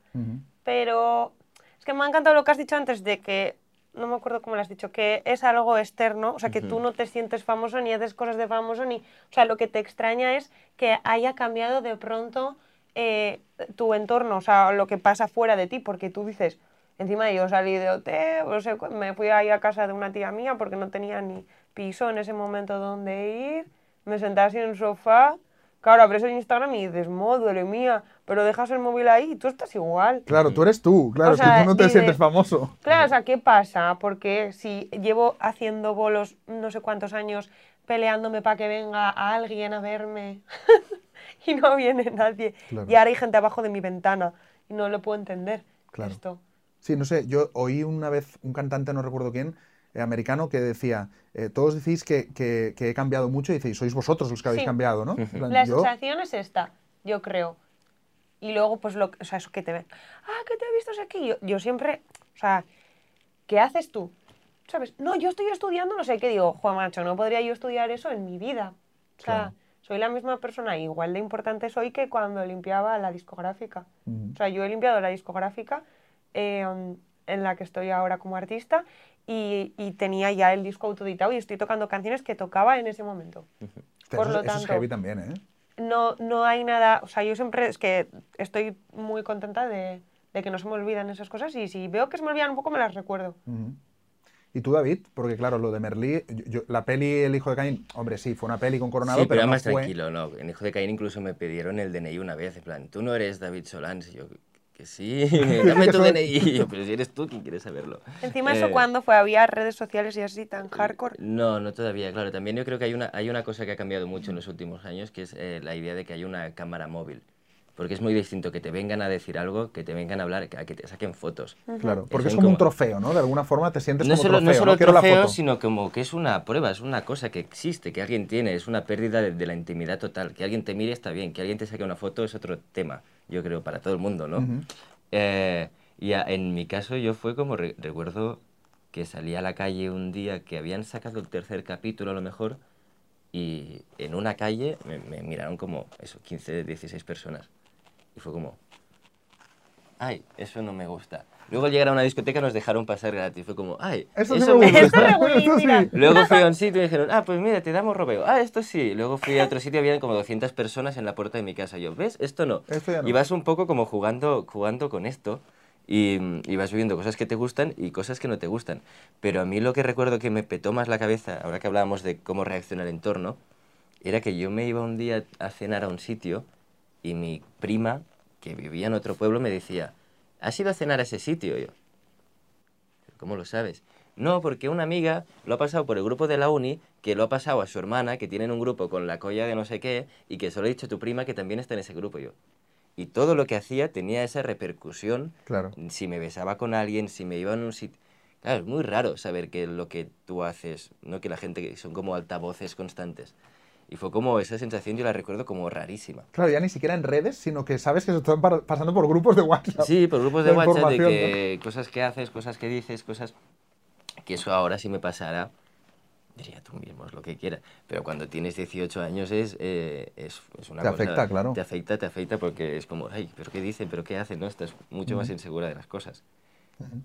Pero es que me ha encantado lo que has dicho antes de que, no me acuerdo cómo lo has dicho, que es algo externo, o sea, que tú no te sientes famoso ni haces cosas de famoso, ni, o sea, lo que te extraña es que haya cambiado de pronto eh, tu entorno, o sea, lo que pasa fuera de ti, porque tú dices, encima yo salí de hotel, sé, cu- me fui ahí a casa de una tía mía porque no tenía ni piso en ese momento donde ir, me senté así en un sofá, claro, abres el Instagram y dices, madre mía, pero dejas el móvil ahí y tú estás igual. Claro, tú eres tú, claro, O es que sea, tú no te dices- sientes famoso. Claro, o sea, ¿qué pasa? Porque si llevo haciendo bolos no sé cuántos años peleándome para que venga alguien a verme y no viene nadie. Claro. Y ahora hay gente abajo de mi ventana y no lo puedo entender. Claro. Esto. Sí, no sé, yo oí una vez un cantante, no recuerdo quién, americano, que decía, eh, todos decís que, que- que he cambiado mucho y decís, sois vosotros los que habéis Sí. cambiado, ¿no? Plan, La yo- sensación es esta, yo creo. Y luego, pues, lo, o sea, eso que te ven. Ah, que te he visto aquí. Yo, yo siempre, o sea, ¿qué haces tú? ¿Sabes? No, yo estoy estudiando, no sé qué. Digo, Juan Macho, no podría yo estudiar eso en mi vida. O sea, Claro. soy la misma persona, igual de importante soy que cuando limpiaba la discográfica. Ujú. O sea, yo he limpiado la discográfica eh, en la que estoy ahora como artista y, y tenía ya el disco autoeditado y estoy tocando canciones que tocaba en ese momento. Por eso, lo eso es tanto- heavy también, ¿eh? no, no hay nada, o sea, yo siempre es que estoy muy contenta de, de que no se me olvidan esas cosas y si veo que se me olvidan un poco me las recuerdo. Ujú. ¿Y tú, David? Porque claro, lo de Merlí, yo- yo- la peli El hijo de Caín, hombre, sí, fue una peli con Coronado, sí, pero, pero no más fue... tranquilo, ¿no? En Hijo de Caín incluso me pidieron el DNI una vez, en plan, tú no eres David Solans. Y yo, que sí, dame tu DNI. Pero si eres tú quien quiere saberlo. Encima eso Eh, cuando fue, había redes sociales y así tan hardcore. No, no todavía, claro. También yo creo que hay una, hay una cosa que ha cambiado mucho en los últimos años, que es eh, la idea de que hay una cámara móvil. Porque es muy distinto que te vengan a decir algo, que te vengan a hablar, a que te saquen fotos. Claro, porque es como un trofeo, ¿no? De alguna forma te sientes No como solo, trofeo, no solo Quiero la trofeo, foto. sino como que es una prueba, es una cosa que existe, que alguien tiene, es una pérdida de, de la intimidad total. Que alguien te mire está bien, que alguien te saque una foto es otro tema, yo creo, para todo el mundo, ¿no? Ujú. Eh, y a- en mi caso yo fue como, re- recuerdo que salí a la calle un día que habían sacado el tercer capítulo a lo mejor y en una calle me, me miraron como, eso, 15, 16 personas. Y fue como, ay, eso no me gusta. Luego al llegar a una discoteca nos dejaron pasar gratis. Fue como, ay, Eso eso, sí me gusta. Eso. Luego fui a un sitio y me dijeron, ah, pues mira, te damos robeo. Ah, esto sí. Luego fui a otro sitio y habían como 200 personas en la puerta de mi casa. Yo, ¿ves? Esto no. Esto no. Y vas un poco como jugando, jugando con esto y, y vas viendo cosas que te gustan y cosas que no te gustan. Pero a mí lo que recuerdo que me petó más la cabeza, ahora que hablábamos de cómo reacciona el entorno, era que yo me iba un día a cenar a un sitio y mi prima, que vivía en otro pueblo, me decía, ¿has ido a cenar a ese sitio? Y yo, ¿Cómo lo sabes? No, porque una amiga lo ha pasado por el grupo de la uni, que lo ha pasado a su hermana, que tienen un grupo con la colla de no sé qué, y que solo he dicho a tu prima que también está en ese grupo yo. Y todo lo que hacía tenía esa repercusión. Claro. Si me besaba con alguien, si me iba en un sitio... Claro, es muy raro saber que lo que tú haces, ¿no? Que la gente son como altavoces constantes. Y fue como esa sensación, yo la recuerdo como rarísima. Claro, ya ni siquiera en redes, sino que sabes que se están pasando por grupos de WhatsApp. Sí, por grupos de La WhatsApp de que cosas que haces, cosas que dices, cosas que eso ahora si me pasara, diría tú mismo, es lo que quieras. Pero cuando tienes 18 años es, eh, es, es una Te cosa... afecta, claro. Te afecta, te afecta porque es como, ay, ¿pero qué dicen? ¿Pero qué hacen? ¿No? Estás mucho más insegura de las cosas.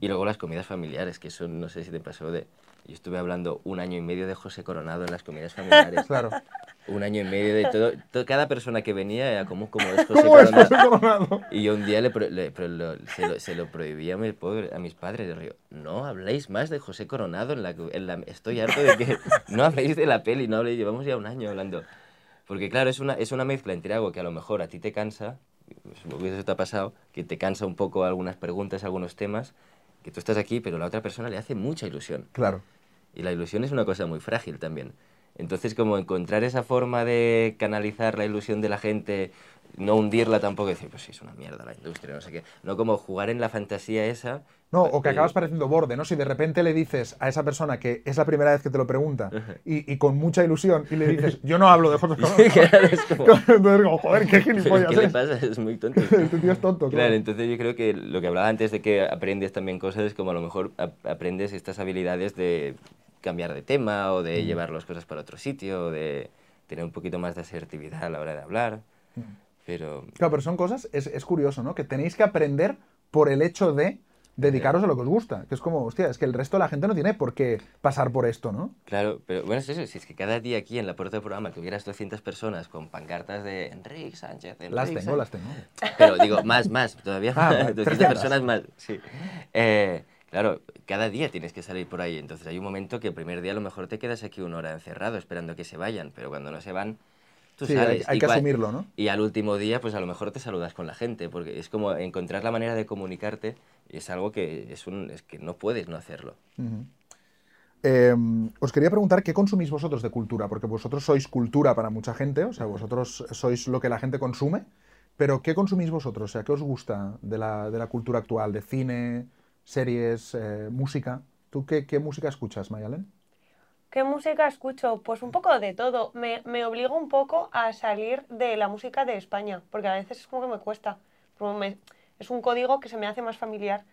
Y luego las comidas familiares, que eso no sé si te pasó de... Yo estuve hablando un año y medio de José Coronado en las comidas familiares. Claro. Un año y medio de todo, to- Cada persona que venía era como, como es José ¿Cómo es Coronado. José Coronado? Y yo un día le, le- lo- se, lo, se lo prohibí a, mi pobre- a mis padres. Le digo, no habléis más de José Coronado. En la, en la- estoy harto de que no habléis de la peli. No habléis, llevamos ya un año hablando. Porque claro, es una, es una mezcla entre algo que a lo mejor a ti te cansa, supongo que eso te ha pasado, que te cansa un poco algunas preguntas, algunos temas, que tú estás aquí, pero la otra persona le hace mucha ilusión. Claro. Y la ilusión es una cosa muy frágil también. Entonces, como encontrar esa forma de canalizar la ilusión de la gente, no hundirla tampoco, decir, pues sí, es una mierda la industria, no sé qué. No como jugar en la fantasía esa. No, o que eh, acabas pareciendo borde, ¿no? Si de repente le dices a esa persona que es la primera vez que te lo pregunta y, y con mucha ilusión y le dices, yo no hablo de es como- Entonces, como, joder, qué gilipollas ¿Qué le pasa? Es muy tonto. Este tío es tonto, claro. Claro, entonces yo creo que lo que hablaba antes de que aprendes también cosas es como a lo mejor ap- aprendes estas habilidades de cambiar de tema o Mm. de llevar las cosas para otro sitio o de tener un poquito más de asertividad a la hora de hablar. Mm. Pero Claro, pero son cosas, es, es curioso, ¿no? Que tenéis que aprender por el hecho de dedicaros a lo que os gusta. Que es como, hostia, es que el resto de la gente no tiene por qué pasar por esto, ¿no? Claro, pero bueno, es eso, si es que cada día aquí en la puerta del programa tuvieras 200 personas con pancartas de Enrique Sánchez, Enrique Las tengo, Sánchez". las tengo. Pero digo, más, más, todavía Ah, más, vale, 200 300. personas más, sí. Eh, claro, cada día tienes que salir por ahí, entonces hay un momento que el primer día a lo mejor te quedas aquí una hora encerrado esperando que se vayan, pero cuando no se van, tú Sí, hay- sales. hay Y que asumirlo, ¿no? Y al último día, pues a lo mejor te saludas con la gente, porque es como encontrar la manera de comunicarte, es algo que, es un, es que no puedes no hacerlo. Eh, os quería preguntar qué consumís vosotros de cultura, porque vosotros sois cultura para mucha gente, o sea, vosotros sois lo que la gente consume, pero ¿qué consumís vosotros? O sea, ¿qué os gusta de la, de la cultura actual? ¿De cine, series, eh, música? ¿Tú qué, qué música escuchas, Mayalen? ¿Qué música escucho? Pues un poco de todo. Me, me obligo un poco a salir de la música de España, porque a veces es como que me cuesta. Como me- es un código que se me hace más familiar.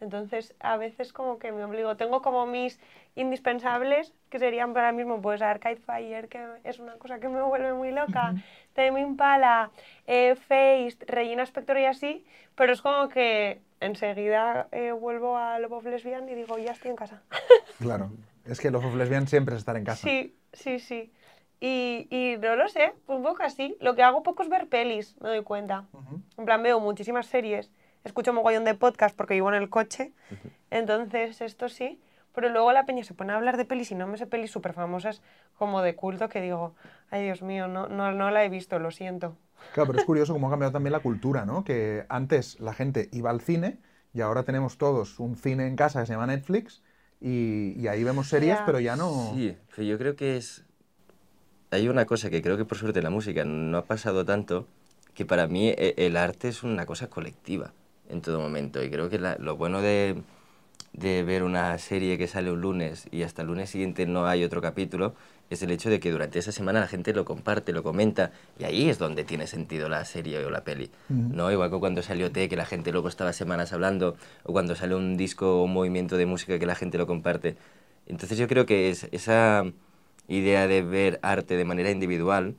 Entonces, a veces como que me obligo. Tengo como mis indispensables, que serían para mí mismo, pues Arcade Fire, que es una cosa que me vuelve muy loca. Tame Impala, eh, Face, Regina Spector y así. Pero es como que enseguida eh, vuelvo a Love of Lesbian y digo, ya estoy en casa. Claro, es que los of lesbian siempre es estar en casa. Sí, sí, sí. Y, y no lo sé, pues un poco así. Lo que hago poco es ver pelis, me doy cuenta. En plan, veo muchísimas series, escucho mogollón de podcast porque vivo en el coche, entonces esto sí. Pero luego la peña se pone a hablar de pelis y no me sé pelis súper famosas como de culto que digo, ay Dios mío, no, no, no la he visto, lo siento. Claro, pero es curioso cómo ha cambiado también la cultura, ¿no? Que antes la gente iba al cine y ahora tenemos todos un cine en casa que se llama Netflix y, y ahí vemos series, pero ya no... Sí, pero yo creo que es... Hay una cosa que creo que por suerte en la música no ha pasado tanto, que para mí e- el arte es una cosa colectiva en todo momento. Y creo que la- lo bueno de, de ver una serie que sale un lunes y hasta el lunes siguiente no hay otro capítulo, es el hecho de que durante esa semana la gente lo comparte, lo comenta, y ahí es donde tiene sentido la serie o la peli. ¿no? Igual que cuando salió T, que la gente luego estaba semanas hablando, o cuando sale un disco o un movimiento de música que la gente lo comparte. Entonces yo creo que es, esa idea de ver arte de manera individual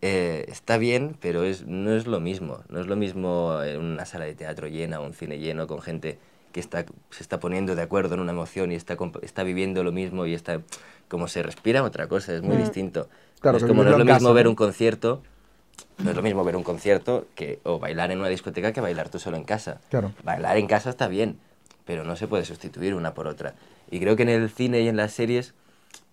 eh, está bien, pero es, no es lo mismo. No es lo mismo en una sala de teatro llena o un cine lleno con gente que está, se está poniendo de acuerdo en una emoción y está, está viviendo lo mismo y está como se respira otra cosa, es muy distinto. Claro, es como no es lo mismo casa, ver ¿no? un concierto, no es lo mismo ver un concierto que o bailar en una discoteca que bailar tú solo en casa. Claro. Bailar en casa está bien, pero no se puede sustituir una por otra. Y creo que en el cine y en las series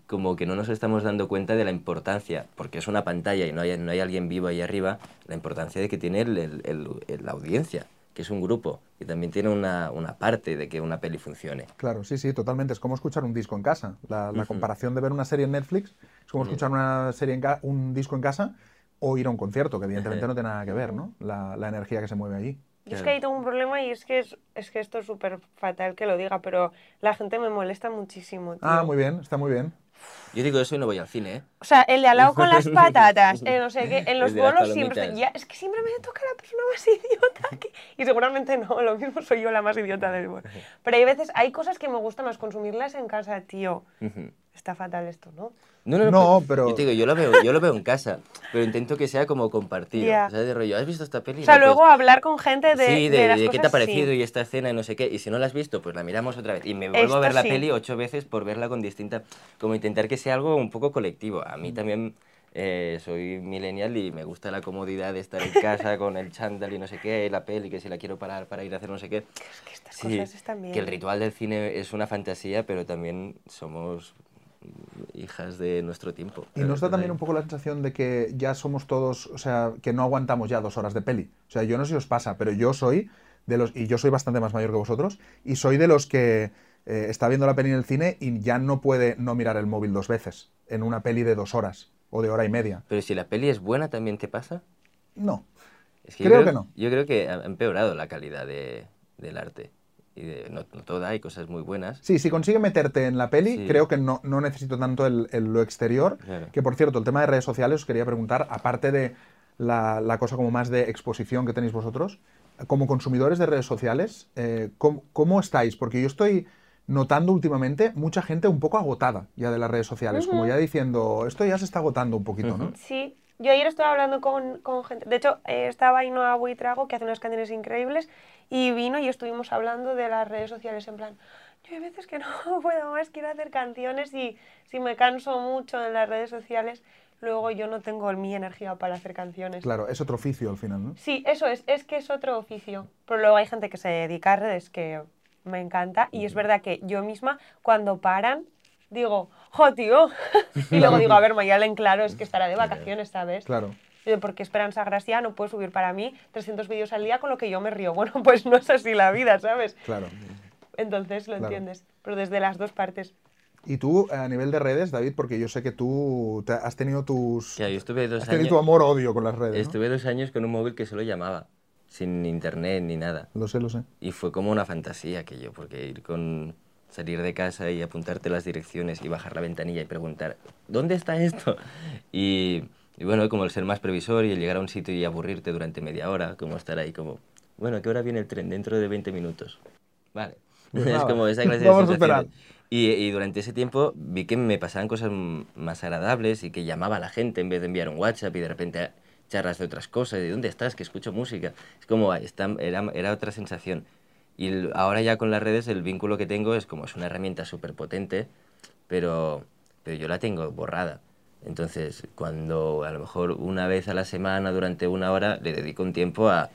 como que no nos estamos dando cuenta de la importancia, porque es una pantalla y no hay, no hay alguien vivo ahí arriba, la importancia de que tiene el- el- el- la audiencia, que es un grupo, y también tiene una, una parte de que una peli funcione. Claro, sí, sí, totalmente. Es como escuchar un disco en casa. La, la comparación de ver una serie en Netflix es como escuchar una serie en un disco en casa o ir a un concierto, que evidentemente no tiene nada que ver, ¿no? La, la energía que se mueve allí. Yo es que ahí tengo un problema y es que, es, es que esto es súper fatal que lo diga, pero la gente me molesta muchísimo. tío. Ah, muy bien, está muy bien. Yo digo eso y no voy al cine, ¿eh? O sea, el de al lado con las patatas, eh, no sé qué, en los bolos siempre... Ya, es que siempre me toca la persona más idiota que... Y seguramente no, lo mismo soy yo la más idiota del bolo. Pero hay veces, hay cosas que me gusta más consumirlas en casa, tío. Está fatal esto, ¿no? No, no, No, pero- Yo te digo, yo lo veo, yo lo veo en casa, pero intento que sea como compartido. Ya. O sea, de rollo, ¿has visto esta peli? O sea, No, pues- luego hablar con gente de, sí, de, de, las de cosas, qué te ha parecido sí. y esta escena y no sé qué. Y si no la has visto, pues la miramos otra vez. Y me vuelvo a Esto ver la sí. peli ocho veces por verla con distinta... Como intentar que sea algo un poco colectivo. A Mm. mí también eh, soy millennial y me gusta la comodidad de estar en casa con el chándal y no sé qué, la peli, que si la quiero parar para ir a hacer no sé qué. Es que estas Sí, cosas están bien. que el ritual del cine es una fantasía, pero también somos hijas de nuestro tiempo. Y nos da también un poco la sensación de que ya somos todos, o sea, que no aguantamos ya dos horas de peli. O sea, yo no sé si os pasa, pero yo soy de los, y yo soy bastante más mayor que vosotros, y soy de los que eh, está viendo la peli en el cine y ya no puede no mirar el móvil dos veces en una peli de dos horas o de hora y media. Pero si la peli es buena, ¿también te pasa? No. Es que yo Creo que no. Yo creo que ha empeorado la calidad de, del arte. Y de- no, no toda, hay cosas muy buenas. Sí, si consigue meterte en la peli, Sí. creo que no, no necesito tanto el, el- lo exterior. Claro. Que por cierto, el tema de redes sociales os quería preguntar, aparte de la, la cosa como más de exposición que tenéis vosotros, como consumidores de redes sociales, eh, ¿cómo, cómo estáis? Porque yo estoy notando últimamente mucha gente un poco agotada ya de las redes sociales, como ya diciendo, esto ya se está agotando un poquito, ¿no? Sí, yo ayer estaba hablando con, con gente, de hecho eh, estaba Ainhoa Buitrago que hace unas canciones increíbles y vino y estuvimos hablando de las redes sociales en plan, yo hay veces que no puedo más, quiero hacer canciones y si me canso mucho en las redes sociales, luego yo no tengo mi energía para hacer canciones. Claro, es otro oficio al final, ¿no? Sí, eso es, es que es otro oficio. Pero luego hay gente que se dedica a redes que me encanta y es verdad que yo misma cuando paran digo, ¡jo, tío! y luego digo, a ver, Mayalen, claro, es que estará de vacaciones, ¿sabes? Claro. Porque Esperanza Gracia no puede subir para mí 300 vídeos al día con lo que yo me río. Bueno, pues no es así la vida, ¿sabes? Claro. Entonces lo Claro. entiendes. Pero desde las dos partes. Y tú, a nivel de redes, David, porque yo sé que tú te- has tenido tus... Yo estuve dos Has tenido años, tu amor-odio con las redes, ¿no? estuve dos años con un móvil que solo llamaba, sin internet ni nada. Lo sé, lo sé. Y fue como una fantasía aquello, porque ir con salir de casa y apuntarte las direcciones y bajar la ventanilla y preguntar, ¿dónde está esto? Y, y bueno, como el ser más previsor y el llegar a un sitio y aburrirte durante media hora, como estar ahí como, bueno, ¿a qué hora viene el tren? Dentro de 20 minutos. Vale. Pues es como esa clase de vamos a esperar. sensaciones. Y, y durante ese tiempo vi que me pasaban cosas más agradables y que llamaba a la gente en vez de enviar un WhatsApp y de repente charlas de otras cosas, de dónde estás, que escucho música. Es como, está, era, era otra sensación. Y ahora ya con las redes el vínculo que tengo es como es una herramienta súper potente, pero, pero yo la tengo borrada. Entonces, cuando a lo mejor una vez a la semana, durante una hora, le dedico un tiempo a,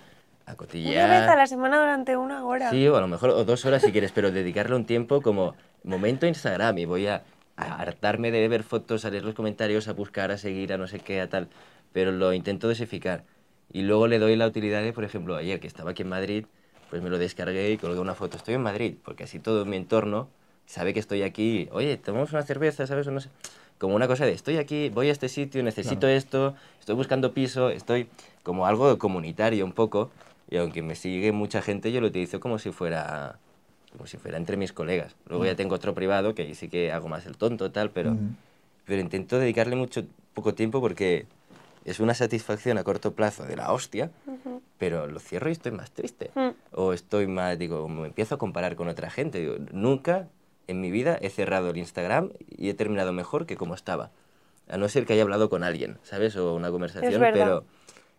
a cotillear. Una vez a la semana durante una hora. Sí, o a lo mejor o dos horas si quieres, pero dedicarle un tiempo como momento Instagram y voy a, a hartarme de ver fotos, a leer los comentarios, a buscar, a seguir, a no sé qué, a tal. Pero lo intento dosificar. Y luego le doy la utilidad de, por ejemplo, ayer que estaba aquí en Madrid, pues me lo descargué y colgué una foto. Estoy en Madrid, porque así todo mi entorno sabe que estoy aquí. Oye, tomamos una cerveza, ¿sabes? O no sé. Como una cosa de, estoy aquí, voy a este sitio, necesito esto, estoy buscando piso, estoy como algo comunitario un poco. Y aunque me sigue mucha gente, yo lo utilizo como si fuera como si fuera entre mis colegas. Luego ya tengo otro privado que ahí sí que hago más el tonto tal, pero Ujú. pero intento dedicarle mucho poco tiempo porque es una satisfacción a corto plazo de la hostia, pero lo cierro y estoy más triste. Mm. O estoy más, digo, me empiezo a comparar con otra gente. Digo, nunca en mi vida he cerrado el Instagram y he terminado mejor que como estaba. A no ser que haya hablado con alguien, ¿sabes? O una conversación, pero...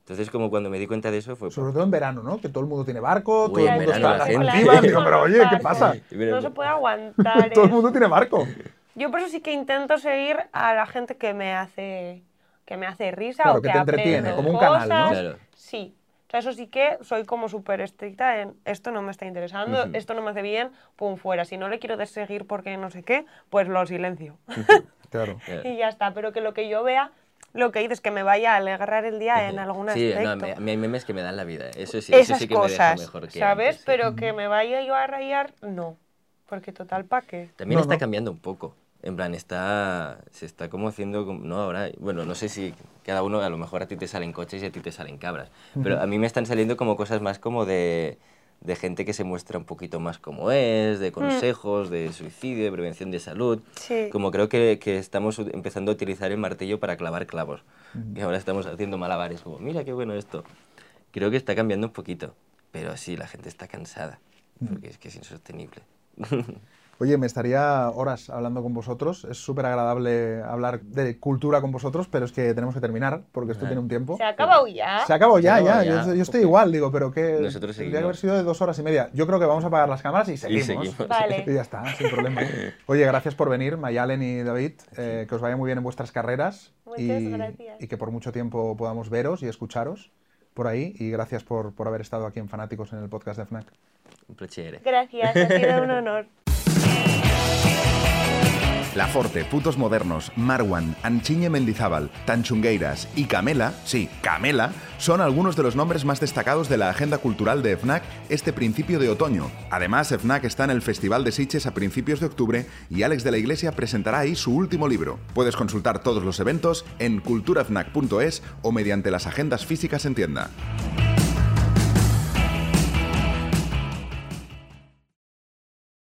Entonces, como cuando me di cuenta de eso fue... Sobre todo en verano, ¿no? Que todo el mundo tiene barco, Uy, todo el mundo está la en las gente-. Digo, pero oye, ¿qué pasa? No se puede aguantar. Todo el mundo tiene barco. Yo por eso sí que intento seguir a la gente que me hace que me hace risa Claro, o que que, te entretiene, aprendo como un canal, ¿no? cosas. Claro. Sí. O sea, eso sí que soy como súper estricta en esto no me está interesando, esto no me hace bien, pum, fuera. Si no le quiero seguir porque no sé qué, pues lo silencio. Claro. y ya está. Pero que lo que yo vea, lo que dices, que me vaya a alegrar el día en algún Sí, no, aspecto. a mí hay memes que me dan la vida. Eso sí, eso Esas sí que me deja cosas, mejor que ¿sabes? antes, sí. Pero que me vaya yo a rayar, no. Porque total, ¿pa' qué? También No, está no. cambiando un poco. En plan, está, se está como haciendo, no ahora, bueno, no sé si cada uno, a lo mejor a ti te salen coches y a ti te salen cabras, pero a mí me están saliendo como cosas más como de, de gente que se muestra un poquito más como es, de consejos, de suicidio, de prevención de salud. Sí. Como creo que, que estamos empezando a utilizar el martillo para clavar clavos. Y ahora estamos haciendo malabares, como, mira qué bueno esto. Creo que está cambiando un poquito, pero sí, la gente está cansada, porque es que es insostenible. Oye, me estaría horas hablando con vosotros. Es súper agradable hablar de cultura con vosotros, pero es que tenemos que terminar porque esto tiene un tiempo. Se ha acabado ya. Se acabó ya, Se acabó ya. ya. Yo, yo estoy igual, digo, pero que Nosotros tendría que haber sido de dos horas y media. Yo creo que vamos a apagar las cámaras y seguimos. seguimos. Vale. Y ya está, sin problema. Oye, gracias por venir, Mayalen y David. eh, que os vaya muy bien en vuestras carreras. Muchas y, gracias. y que por mucho tiempo podamos veros y escucharos por ahí. Y gracias por, por haber estado aquí en Fanáticos en el podcast de FNAC. Un piacere. Gracias, ha sido un honor. La Forte, Putos Modernos, Marwan, Anchiñe Mendizábal, Tanchungueiras y Camela, sí, Camela, son algunos de los nombres más destacados de la agenda cultural de FNAC este principio de otoño. Además, FNAC está en el Festival de Sitges a principios de octubre y Alex de la Iglesia presentará ahí su último libro. Puedes consultar todos los eventos en culturafnac.es o mediante las agendas físicas en tienda.